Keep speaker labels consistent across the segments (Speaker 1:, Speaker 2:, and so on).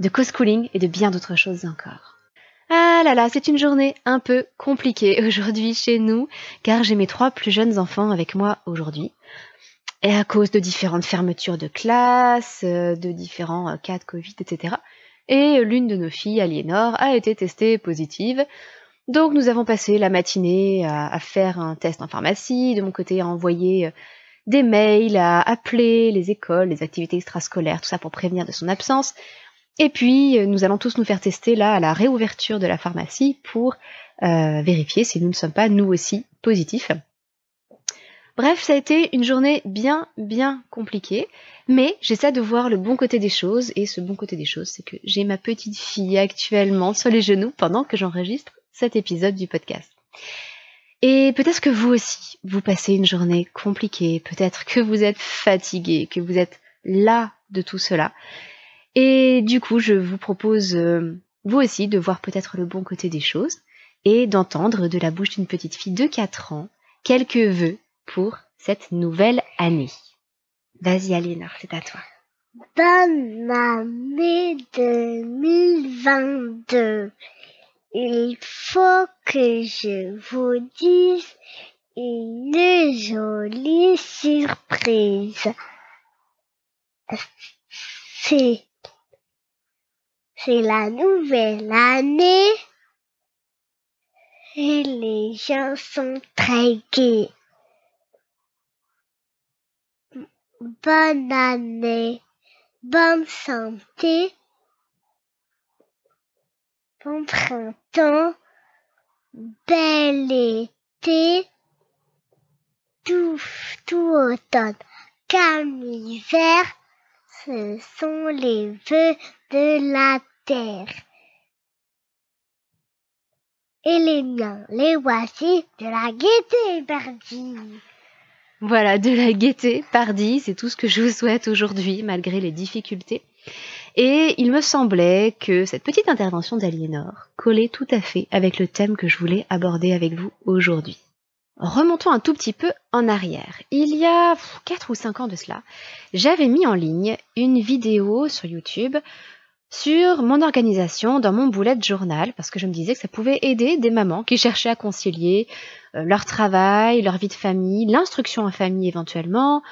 Speaker 1: de co-schooling et de bien d'autres choses encore. Ah là là, c'est une journée un peu compliquée aujourd'hui chez nous, car j'ai mes trois plus jeunes enfants avec moi aujourd'hui et à cause de différentes fermetures de classes, euh, de différents euh, cas de Covid, etc. Et l'une de nos filles, Aliénor, a été testée positive. Donc nous avons passé la matinée à, faire un test en pharmacie, de mon côté à envoyer euh, des mails, à appeler les écoles, les activités extrascolaires, tout ça pour prévenir de son absence. Et puis nous allons tous nous faire tester là à la réouverture de la pharmacie pour vérifier si nous ne sommes pas nous aussi positifs. Bref, ça a été une journée bien, bien compliquée, mais j'essaie de voir le bon côté des choses, et ce bon côté des choses, c'est que j'ai ma petite fille actuellement sur les genoux pendant que j'enregistre cet épisode du podcast. Et peut-être que vous aussi, vous passez une journée compliquée, peut-être que vous êtes fatigué, que vous êtes là de tout cela. Et du coup, je vous propose, euh, vous aussi, de voir peut-être le bon côté des choses et d'entendre de la bouche d'une petite fille de 4 ans quelques vœux pour cette nouvelle année. Vas-y Aliénor, c'est à toi.
Speaker 2: Bonne année 2022. Il faut que je vous dise une jolie surprise. C'est, c'est la nouvelle année. Et les gens sont très gais. bonne année, bonne santé, bon printemps, bel été, tout, tout automne, calme hiver, ce sont les vœux de la Et les miens, les voici de la gaieté perdue.
Speaker 1: Voilà, de la gaieté, pardi, c'est tout ce que je vous souhaite aujourd'hui, malgré les difficultés. Et il me semblait que cette petite intervention d'Aliénor collait tout à fait avec le thème que je voulais aborder avec vous aujourd'hui. Remontons un tout petit peu en arrière. Il y a 4 ou 5 ans de cela, j'avais mis en ligne une vidéo sur YouTube sur mon organisation dans mon bullet journal parce que je me disais que ça pouvait aider des mamans qui cherchaient à concilier euh, leur travail, leur vie de famille, l'instruction en famille éventuellement,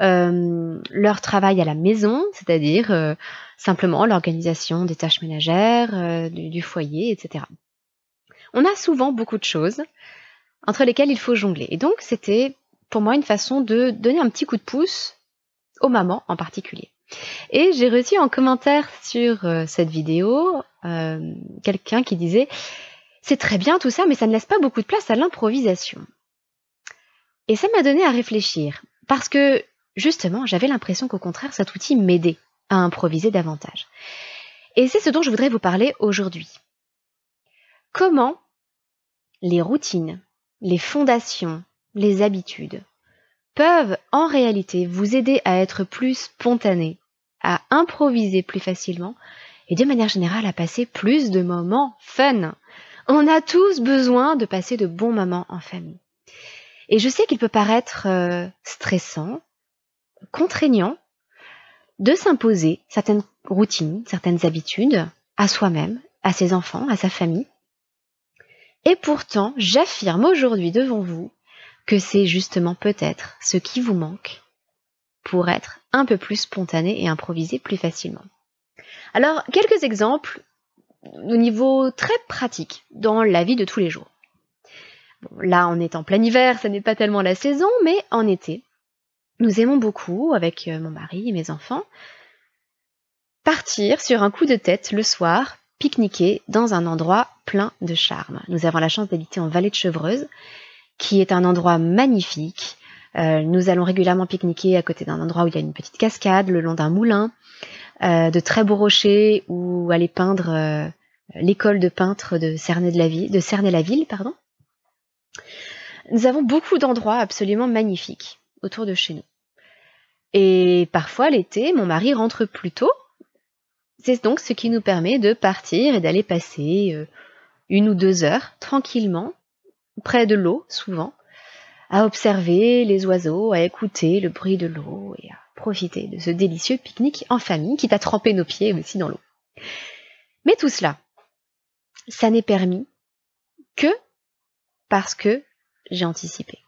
Speaker 1: euh, leur travail à la maison, c'est-à-dire euh, simplement l'organisation des tâches ménagères, du, du, foyer, etc. On a souvent beaucoup de choses entre lesquelles il faut jongler. Et donc c'était pour moi une façon de donner un petit coup de pouce aux mamans en particulier. Et j'ai reçu en commentaire sur euh, cette vidéo euh, quelqu'un qui disait c'est très bien tout ça, mais ça ne laisse pas beaucoup de place à l'improvisation. Et ça m'a donné à réfléchir, parce que justement, j'avais l'impression qu'au contraire, cet outil m'aidait à improviser davantage. Et c'est ce dont je voudrais vous parler aujourd'hui. Comment les routines, les fondations, les habitudes peuvent en réalité vous aider à être plus spontané, à improviser plus facilement et de manière générale à passer plus de moments fun. On a tous besoin de passer de bons moments en famille. Et je sais qu'il peut paraître euh, stressant, contraignant, de s'imposer certaines routines, certaines habitudes à soi-même, à ses enfants, à sa famille. Et pourtant, j'affirme aujourd'hui devant vous que c'est justement peut-être ce qui vous manque pour être un peu plus spontané et improviser plus facilement. Alors, quelques exemples au niveau très pratique dans la vie de tous les jours. là, on est en plein hiver, ça n'est pas tellement la saison, mais en été, nous aimons beaucoup, avec euh, mon mari et mes enfants, partir sur un coup de tête le soir, pique-niquer dans un endroit plein de charme. Nous avons la chance d'habiter en vallée de Chevreuse, qui est un endroit magnifique, euh, nous allons régulièrement pique-niquer à côté d'un endroit où il y a une petite cascade, le long d'un moulin, euh, de très beaux rochers, ou aller peindre euh, l'école de peintres de Cernay-la-Ville. De Cernay-la-Ville, pardon. Nous avons beaucoup d'endroits absolument magnifiques autour de chez nous. Et parfois l'été, mon mari rentre plus tôt. C'est donc ce qui nous permet de partir et d'aller passer une ou deux heures tranquillement près de l'eau, souvent, à observer les oiseaux, à écouter le bruit de l'eau et à profiter de ce délicieux pique-nique en famille qui t'a trempé nos pieds aussi dans l'eau. Mais tout cela, ça n'est permis que parce que j'ai anticipé.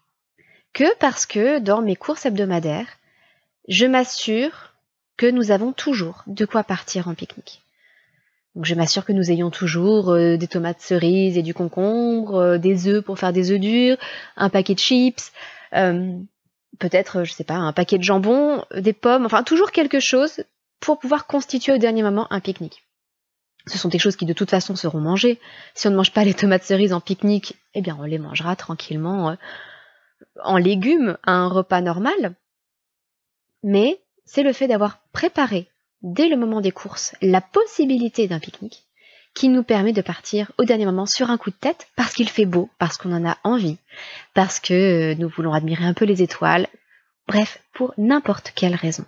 Speaker 1: Que parce que dans mes courses hebdomadaires, je m'assure que nous avons toujours de quoi partir en pique-nique. Donc je m'assure que nous ayons toujours euh, des tomates cerises et du concombre, euh, des œufs pour faire des œufs durs, un paquet de chips, euh, peut-être, je sais pas, un paquet de jambon, des pommes, enfin toujours quelque chose pour pouvoir constituer au dernier moment un pique-nique. Ce sont des choses qui de toute façon seront mangées. Si on ne mange pas les tomates cerises en pique-nique, eh bien on les mangera tranquillement en légumes à un repas normal. Mais c'est le fait d'avoir préparé dès le moment des courses, la possibilité d'un pique-nique qui nous permet de partir au dernier moment sur un coup de tête parce qu'il fait beau, parce qu'on en a envie, parce que euh, nous voulons admirer un peu les étoiles, bref, pour n'importe quelle raison.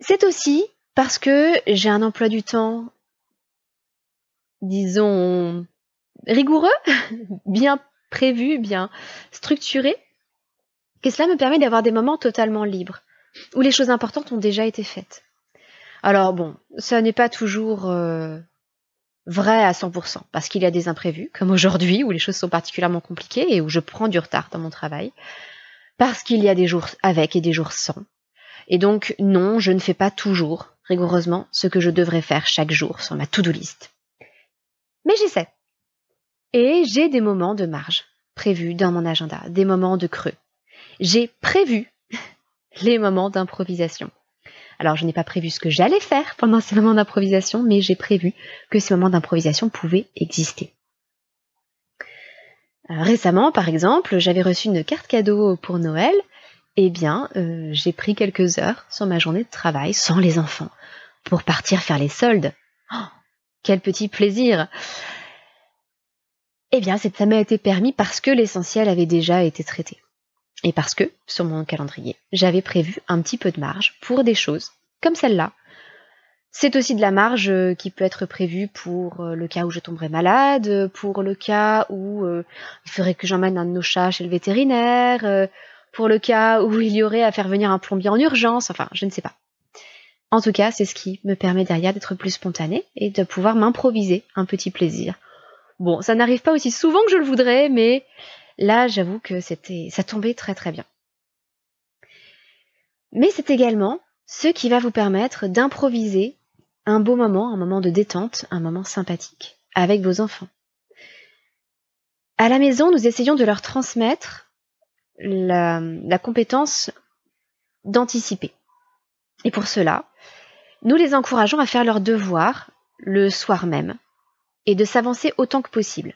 Speaker 1: C'est aussi parce que j'ai un emploi du temps, disons, rigoureux, bien prévu, bien structuré, que cela me permet d'avoir des moments totalement libres où les choses importantes ont déjà été faites. Alors bon, ça n'est pas toujours euh, vrai à 100%, parce qu'il y a des imprévus, comme aujourd'hui, où les choses sont particulièrement compliquées et où je prends du retard dans mon travail, parce qu'il y a des jours avec et des jours sans. Et donc, non, je ne fais pas toujours, rigoureusement, ce que je devrais faire chaque jour sur ma to-do list. Mais j'essaie. Et j'ai des moments de marge prévus dans mon agenda, des moments de creux. J'ai prévu les moments d'improvisation. Alors je n'ai pas prévu ce que j'allais faire pendant ces moments d'improvisation, mais j'ai prévu que ces moments d'improvisation pouvaient exister. Euh, récemment, par exemple, j'avais reçu une carte cadeau pour Noël. Eh bien, euh, j'ai pris quelques heures sur ma journée de travail sans les enfants pour partir faire les soldes. Oh, quel petit plaisir Eh bien, ça m'a été permis parce que l'essentiel avait déjà été traité. Et parce que, sur mon calendrier, j'avais prévu un petit peu de marge pour des choses comme celle-là. C'est aussi de la marge euh, qui peut être prévue pour euh, le cas où je tomberais malade, pour le cas où euh, il faudrait que j'emmène un de nos chats chez le vétérinaire, pour le cas où il y aurait à faire venir un plombier en urgence, enfin, je ne sais pas. En tout cas, c'est ce qui me permet derrière d'être plus spontanée et de pouvoir m'improviser un petit plaisir. Bon, ça n'arrive pas aussi souvent que je le voudrais, mais là, j'avoue que c'était, ça tombait très très bien. Mais c'est également ce qui va vous permettre d'improviser un beau moment, un moment de détente, un moment sympathique avec vos enfants. À la maison, nous essayons de leur transmettre la, compétence d'anticiper. Et pour cela, nous les encourageons à faire leurs devoirs le soir même et de s'avancer autant que possible.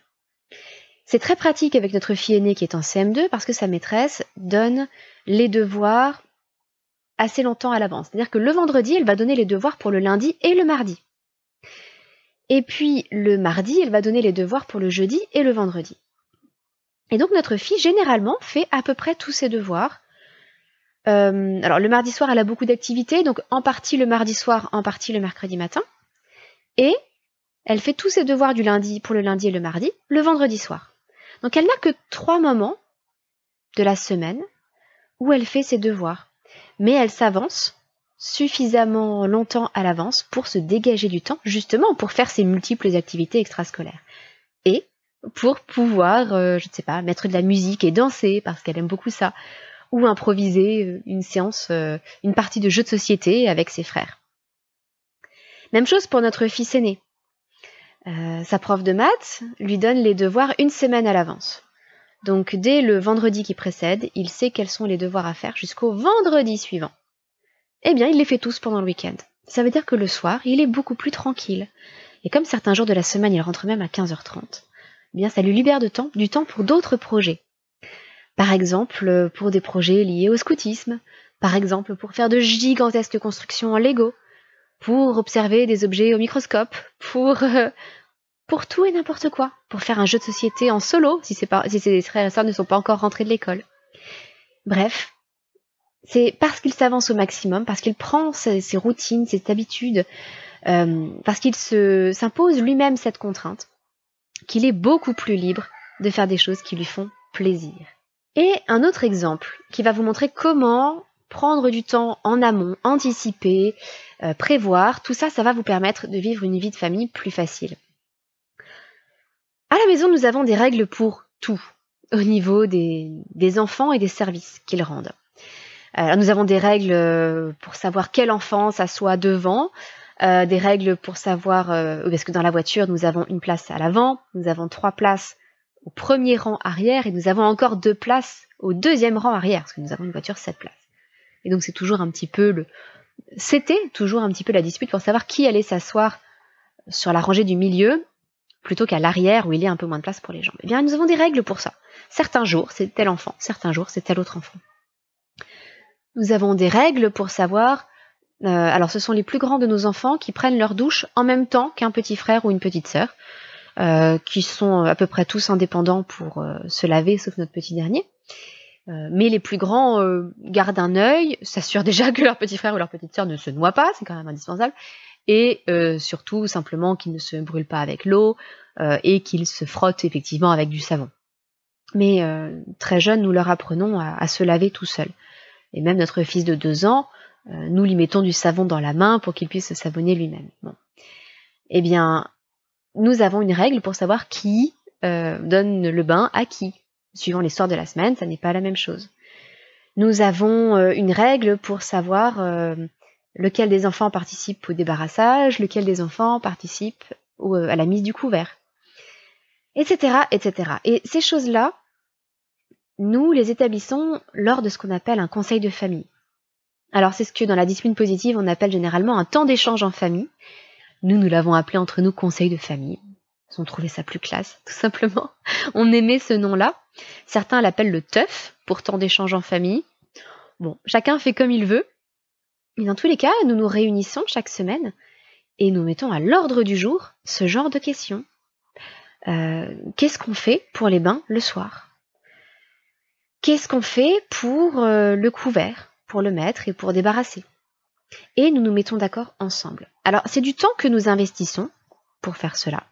Speaker 1: C'est très pratique avec notre fille aînée qui est en CM2 parce que sa maîtresse donne les devoirs assez longtemps à l'avance. C'est-à-dire que le vendredi, elle va donner les devoirs pour le lundi et le mardi. Et puis le mardi, elle va donner les devoirs pour le jeudi et le vendredi. Et donc notre fille, généralement, fait à peu près tous ses devoirs. Euh, alors le mardi soir, elle a beaucoup d'activités, donc en partie le mardi soir, en partie le mercredi matin. Et elle fait tous ses devoirs du lundi pour le lundi et le mardi, le vendredi soir. Donc elle n'a que trois moments de la semaine où elle fait ses devoirs mais elle s'avance suffisamment longtemps à l'avance pour se dégager du temps, justement pour faire ses multiples activités extrascolaires. Et pour pouvoir, euh, je ne sais pas, mettre de la musique et danser, parce qu'elle aime beaucoup ça, ou improviser euh, une séance, euh, une partie de jeu de société avec ses frères. Même chose pour notre fils aîné. Sa prof de maths lui donne les devoirs une semaine à l'avance. Donc dès le vendredi qui précède, il sait quels sont les devoirs à faire jusqu'au vendredi suivant. Eh bien, il les fait tous pendant le week-end. Ça veut dire que le soir, il est beaucoup plus tranquille. Et comme certains jours de la semaine, il rentre même à 15h30, eh bien, ça lui libère du temps pour d'autres projets. Par exemple, pour des projets liés au scoutisme, par exemple, pour faire de gigantesques constructions en Lego, pour observer des objets au microscope, pour euh, pour tout et n'importe quoi, pour faire un jeu de société en solo si, c'est si ses frères et sœurs ne sont pas encore rentrés de l'école. Bref, c'est parce qu'il s'avance au maximum, parce qu'il prend ses, routines, ses habitudes, euh, parce qu'il se, s'impose lui-même cette contrainte, qu'il est beaucoup plus libre de faire des choses qui lui font plaisir. Et un autre exemple qui va vous montrer comment prendre du temps en amont, anticiper, euh, prévoir, tout ça, ça va vous permettre de vivre une vie de famille plus facile. À la maison, nous avons des règles pour tout, au niveau des, enfants et des services qu'ils rendent. Euh, nous avons des règles euh, pour savoir quel enfant s'assoit devant, euh, des règles pour savoir, parce que dans la voiture, nous avons une place à l'avant, nous avons trois places au premier rang arrière et nous avons encore deux places au deuxième rang arrière, parce que nous avons une voiture sept places. Et donc c'est toujours un petit peu le... C'était toujours un petit peu la dispute pour savoir qui allait s'asseoir sur la rangée du milieu plutôt qu'à l'arrière où il y a un peu moins de place pour les jambes. Eh bien, nous avons des règles pour ça. Certains jours, c'est tel enfant, certains jours, c'est tel autre enfant. Nous avons des règles pour savoir, euh, alors ce sont les plus grands de nos enfants qui prennent leur douche en même temps qu'un petit frère ou une petite sœur, euh, qui sont à peu près tous indépendants pour euh, se laver, sauf notre petit dernier. mais les plus grands gardent un œil, s'assurent déjà que leur petit frère ou leur petite sœur ne se noie pas, c'est quand même indispensable, et euh, surtout simplement qu'il ne se brûle pas avec l'eau euh, et qu'il se frotte effectivement avec du savon. Mais euh, très jeune, nous leur apprenons à, se laver tout seul. Et même notre fils de deux ans, nous lui mettons du savon dans la main pour qu'il puisse se savonner lui-même. Bon. Eh bien, nous avons une règle pour savoir qui donne le bain à qui. Suivant les soirs de la semaine, ça n'est pas la même chose. Nous avons une règle pour savoir lequel des enfants participe au débarrassage, lequel des enfants participe euh, à la mise du couvert, etc., etc. Et ces choses-là, nous les établissons lors de ce qu'on appelle un conseil de famille. Alors c'est ce que dans la discipline positive on appelle généralement un temps d'échange en famille. Nous, nous l'avons appelé entre nous conseil de famille. On trouvait ça plus classe, tout simplement. On aimait ce nom-là. Certains l'appellent le teuf pour temps d'échange en famille. Bon, chacun fait comme il veut. Mais dans tous les cas, nous nous réunissons chaque semaine et nous mettons à l'ordre du jour ce genre de questions. Euh, qu'est-ce qu'on fait pour les bains le soir? Qu'est-ce qu'on fait pour euh, le couvert, pour le mettre et pour débarrasser? Et nous nous mettons d'accord ensemble. Alors c'est du temps que nous investissons pour faire cela.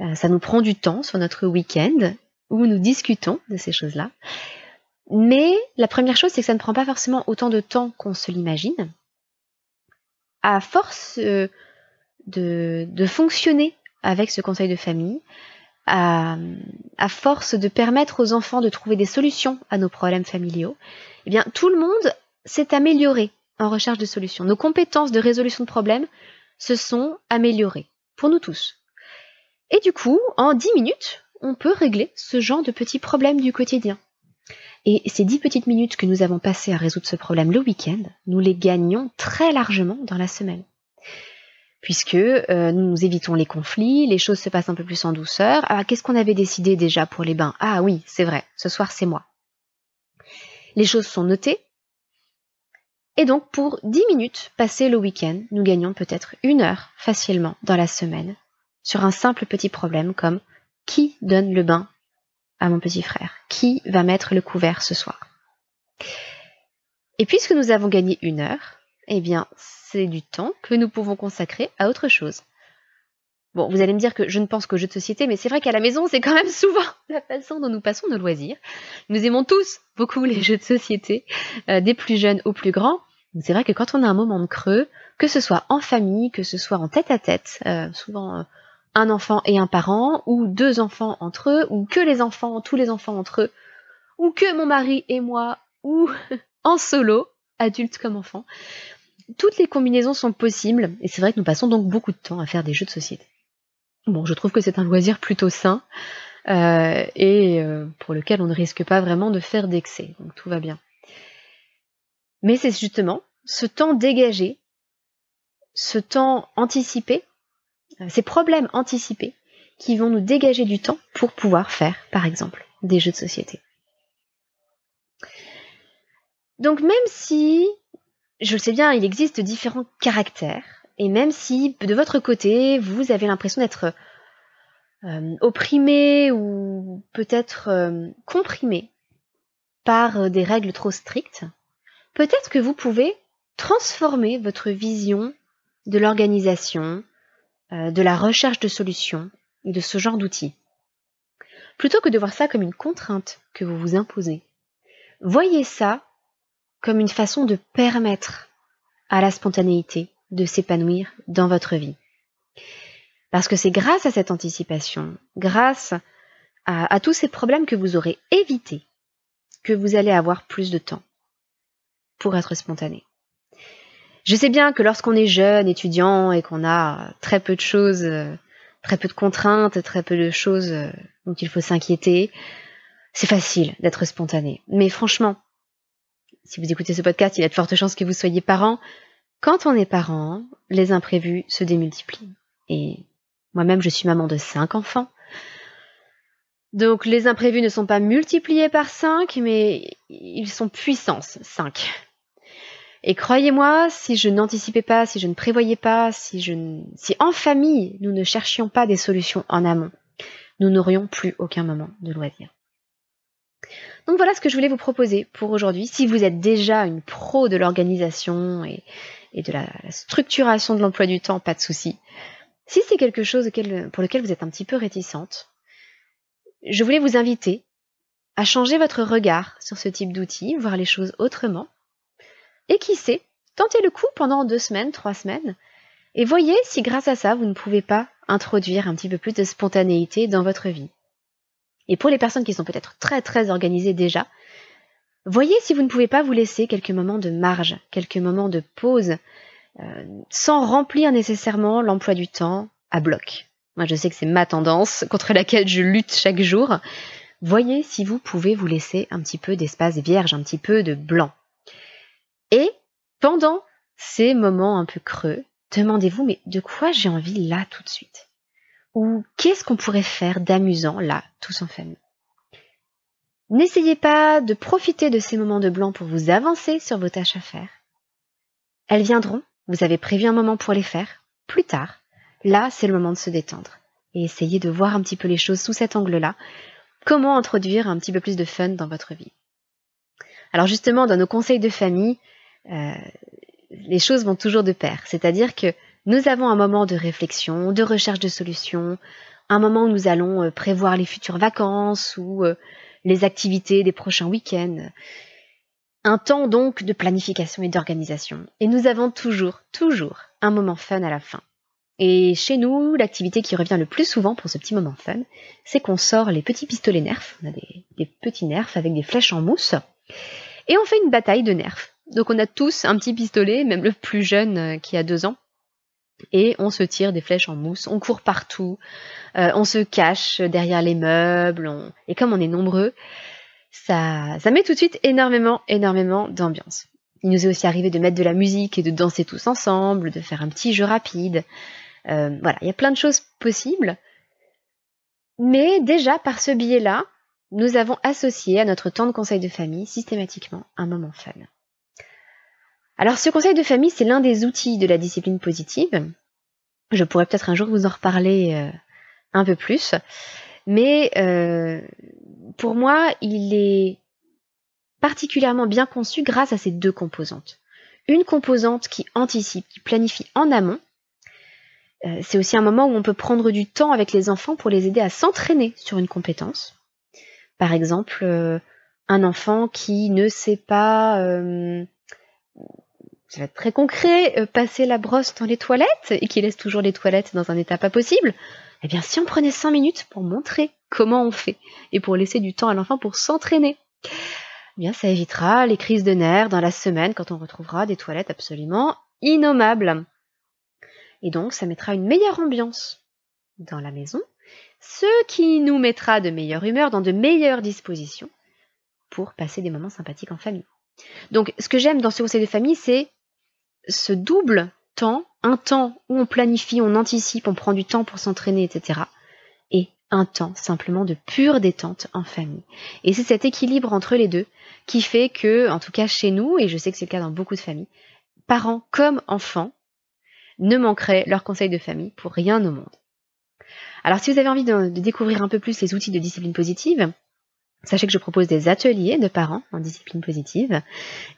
Speaker 1: Euh, ça nous prend du temps sur notre week-end où nous discutons de ces choses-là. Mais la première chose, c'est que ça ne prend pas forcément autant de temps qu'on se l'imagine. à force euh, de, fonctionner avec ce conseil de famille, à, à, force de permettre aux enfants de trouver des solutions à nos problèmes familiaux, eh bien, tout le monde s'est amélioré en recherche de solutions. Nos compétences de résolution de problèmes se sont améliorées, pour nous tous. Et du coup, en 10 minutes, on peut régler ce genre de petits problèmes du quotidien. Et ces 10 petites minutes que nous avons passées à résoudre ce problème le week-end, nous les gagnons très largement dans la semaine. Puisque euh, nous évitons les conflits, les choses se passent un peu plus en douceur. Ah, qu'est-ce qu'on avait décidé déjà pour les bains? Ah oui, c'est vrai, ce soir c'est moi. Les choses sont notées, et donc, pour 10 minutes passées le week-end, nous gagnons peut-être une heure facilement dans la semaine sur un simple petit problème comme qui donne le bain à mon petit frère Qui va mettre le couvert ce soir? Et puisque nous avons gagné une heure, eh bien, c'est du temps que nous pouvons consacrer à autre chose. Bon, vous allez me dire que je ne pense qu'aux jeux de société, mais c'est vrai qu'à la maison, c'est quand même souvent la façon dont nous passons nos loisirs. Nous aimons tous beaucoup les jeux de société, euh, des plus jeunes aux plus grands, c'est vrai que quand on a un moment de creux, que ce soit en famille, que ce soit en tête à tête, euh, souvent euh, un enfant et un parent, ou deux enfants entre eux, ou que les enfants, tous les enfants entre eux, ou que mon mari et moi, ou en solo, adulte comme enfant, toutes les combinaisons sont possibles, et c'est vrai que nous passons donc beaucoup de temps à faire des jeux de société. Bon, je trouve que c'est un loisir plutôt sain, euh, et pour lequel on ne risque pas vraiment de faire d'excès, donc tout va bien. Mais c'est justement ce temps dégagé, ce temps anticipé, euh, ces problèmes anticipés qui vont nous dégager du temps pour pouvoir faire, par exemple, des jeux de société. Donc même si, je le sais bien, il existe différents caractères, et même si de votre côté, vous avez l'impression d'être euh, opprimé ou peut-être euh, comprimé par des règles trop strictes, peut-être que vous pouvez transformer votre vision de l'organisation, euh, de la recherche de solutions et de ce genre d'outils. Plutôt que de voir ça comme une contrainte que vous vous imposez, voyez ça comme une façon de permettre à la spontanéité de s'épanouir dans votre vie. Parce que c'est grâce à cette anticipation, grâce à, à tous ces problèmes que vous aurez évités, que vous allez avoir plus de temps pour être spontané. Je sais bien que lorsqu'on est jeune, étudiant, et qu'on a très peu de choses, euh, très peu de contraintes, très peu de choses euh, dont il faut s'inquiéter, c'est facile d'être spontané. Mais franchement, si vous écoutez ce podcast, il y a de fortes chances que vous soyez parent. Quand on est parent, les imprévus se démultiplient. Et moi-même, je suis maman de cinq enfants. Donc les imprévus ne sont pas multipliés par cinq, mais ils sont puissance cinq. Et croyez-moi, si je n'anticipais pas, si je ne prévoyais pas, si, je si en famille nous ne cherchions pas des solutions en amont, nous n'aurions plus aucun moment de loisir. Donc voilà ce que je voulais vous proposer pour aujourd'hui. Si vous êtes déjà une pro de l'organisation et, de la, structuration de l'emploi du temps, pas de souci. Si c'est quelque chose pour lequel vous êtes un petit peu réticente, je voulais vous inviter à changer votre regard sur ce type d'outils, voir les choses autrement et qui sait, tentez le coup pendant deux semaines, trois semaines, et voyez si grâce à ça, vous ne pouvez pas introduire un petit peu plus de spontanéité dans votre vie. Et pour les personnes qui sont peut-être très très organisées déjà, voyez si vous ne pouvez pas vous laisser quelques moments de marge, quelques moments de pause, euh, sans remplir nécessairement l'emploi du temps à bloc. Moi je sais que c'est ma tendance contre laquelle je lutte chaque jour. Voyez si vous pouvez vous laisser un petit peu d'espace vierge, un petit peu de blanc. Et pendant ces moments un peu creux, demandez-vous mais de quoi j'ai envie là tout de suite? Ou qu'est-ce qu'on pourrait faire d'amusant là, tous en famille? N'essayez pas de profiter de ces moments de blanc pour vous avancer sur vos tâches à faire. Elles viendront, vous avez prévu un moment pour les faire, plus tard. Là, c'est le moment de se détendre. Et essayez de voir un petit peu les choses sous cet angle-là. Comment introduire un petit peu plus de fun dans votre vie? Alors justement, dans nos conseils de famille, euh, les choses vont toujours de pair. C'est-à-dire que nous avons un moment de réflexion, de recherche de solutions, un moment où nous allons euh, prévoir les futures vacances ou euh, les activités des prochains week-ends. Un temps donc de planification et d'organisation. Et nous avons toujours, toujours un moment fun à la fin. Et chez nous, l'activité qui revient le plus souvent pour ce petit moment fun, c'est qu'on sort les petits pistolets nerfs. On a des, des, petits nerfs avec des flèches en mousse. Et on fait une bataille de nerfs. Donc on a tous un petit pistolet, même le plus jeune euh, qui a deux ans. Et on se tire des flèches en mousse, on court partout, euh, on se cache derrière les meubles, et comme on est nombreux, ça, ça met tout de suite énormément, énormément d'ambiance. Il nous est aussi arrivé de mettre de la musique et de danser tous ensemble, de faire un petit jeu rapide. Euh, voilà, il y a plein de choses possibles. Mais déjà, par ce biais-là, nous avons associé à notre temps de conseil de famille systématiquement un moment fun. Alors ce conseil de famille, c'est l'un des outils de la discipline positive. Je pourrais peut-être un jour vous en reparler euh, un peu plus. Mais euh, pour moi, il est particulièrement bien conçu grâce à ces deux composantes. Une composante qui anticipe, qui planifie en amont. Euh, c'est aussi un moment où on peut prendre du temps avec les enfants pour les aider à s'entraîner sur une compétence. Par exemple, un enfant qui ne sait pas ça va être très concret, euh, passer la brosse dans les toilettes et qui laisse toujours les toilettes dans un état pas possible, eh bien si on prenait 5 minutes pour montrer comment on fait et pour laisser du temps à l'enfant pour s'entraîner, eh bien ça évitera les crises de nerfs dans la semaine quand on retrouvera des toilettes absolument innommables. Et donc ça mettra une meilleure ambiance dans la maison, ce qui nous mettra de meilleure humeur, dans de meilleures dispositions pour passer des moments sympathiques en famille. Donc ce que j'aime dans ce conseil de famille, c'est ce double temps, un temps où on planifie, on anticipe, on prend du temps pour s'entraîner, etc. Et un temps simplement de pure détente en famille. Et c'est cet équilibre entre les deux qui fait que, en tout cas chez nous, et je sais que c'est le cas dans beaucoup de familles, parents comme enfants ne manqueraient leurs conseils de famille pour rien au monde. Alors si vous avez envie de, de découvrir un peu plus les outils de discipline positive, Sachez que je propose des ateliers de parents en discipline positive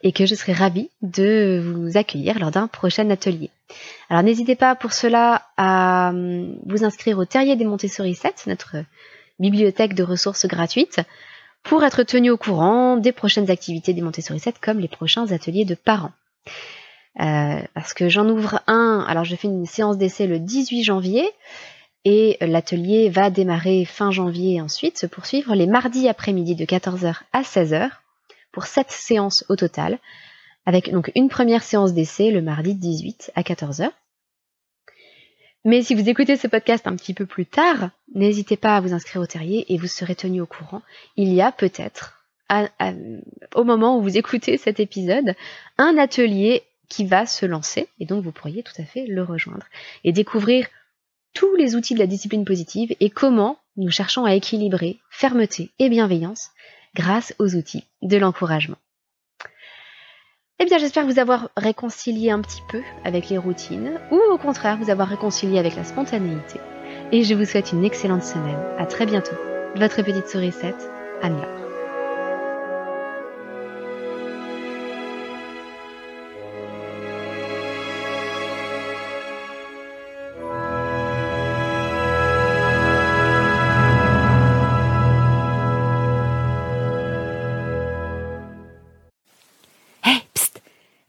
Speaker 1: et que je serai ravie de vous accueillir lors d'un prochain atelier. Alors n'hésitez pas pour cela à hum, vous inscrire au Terrier des Montessori 7, notre bibliothèque de ressources gratuites, pour être tenu au courant des prochaines activités des Montessori 7 comme les prochains ateliers de parents. Euh, parce que j'en ouvre un, alors je fais une séance d'essai le 18 janvier et l'atelier va démarrer fin janvier et ensuite se poursuivre les mardis après-midi de 14h à 16h pour sept séances au total, avec donc une première séance d'essai le mardi 18 à 14h. Mais si vous écoutez ce podcast un petit peu plus tard, n'hésitez pas à vous inscrire au terrier et vous serez tenu au courant. Il y a peut-être, au moment où vous écoutez cet épisode, un atelier qui va se lancer et donc vous pourriez tout à fait le rejoindre et découvrir tous les outils de la discipline positive et comment nous cherchons à équilibrer fermeté et bienveillance grâce aux outils de l'encouragement. Eh bien, j'espère vous avoir réconcilié un petit peu avec les routines ou au contraire vous avoir réconcilié avec la spontanéité. Et je vous souhaite une excellente semaine. À très bientôt. Votre petite sourisette, Anne-Laure.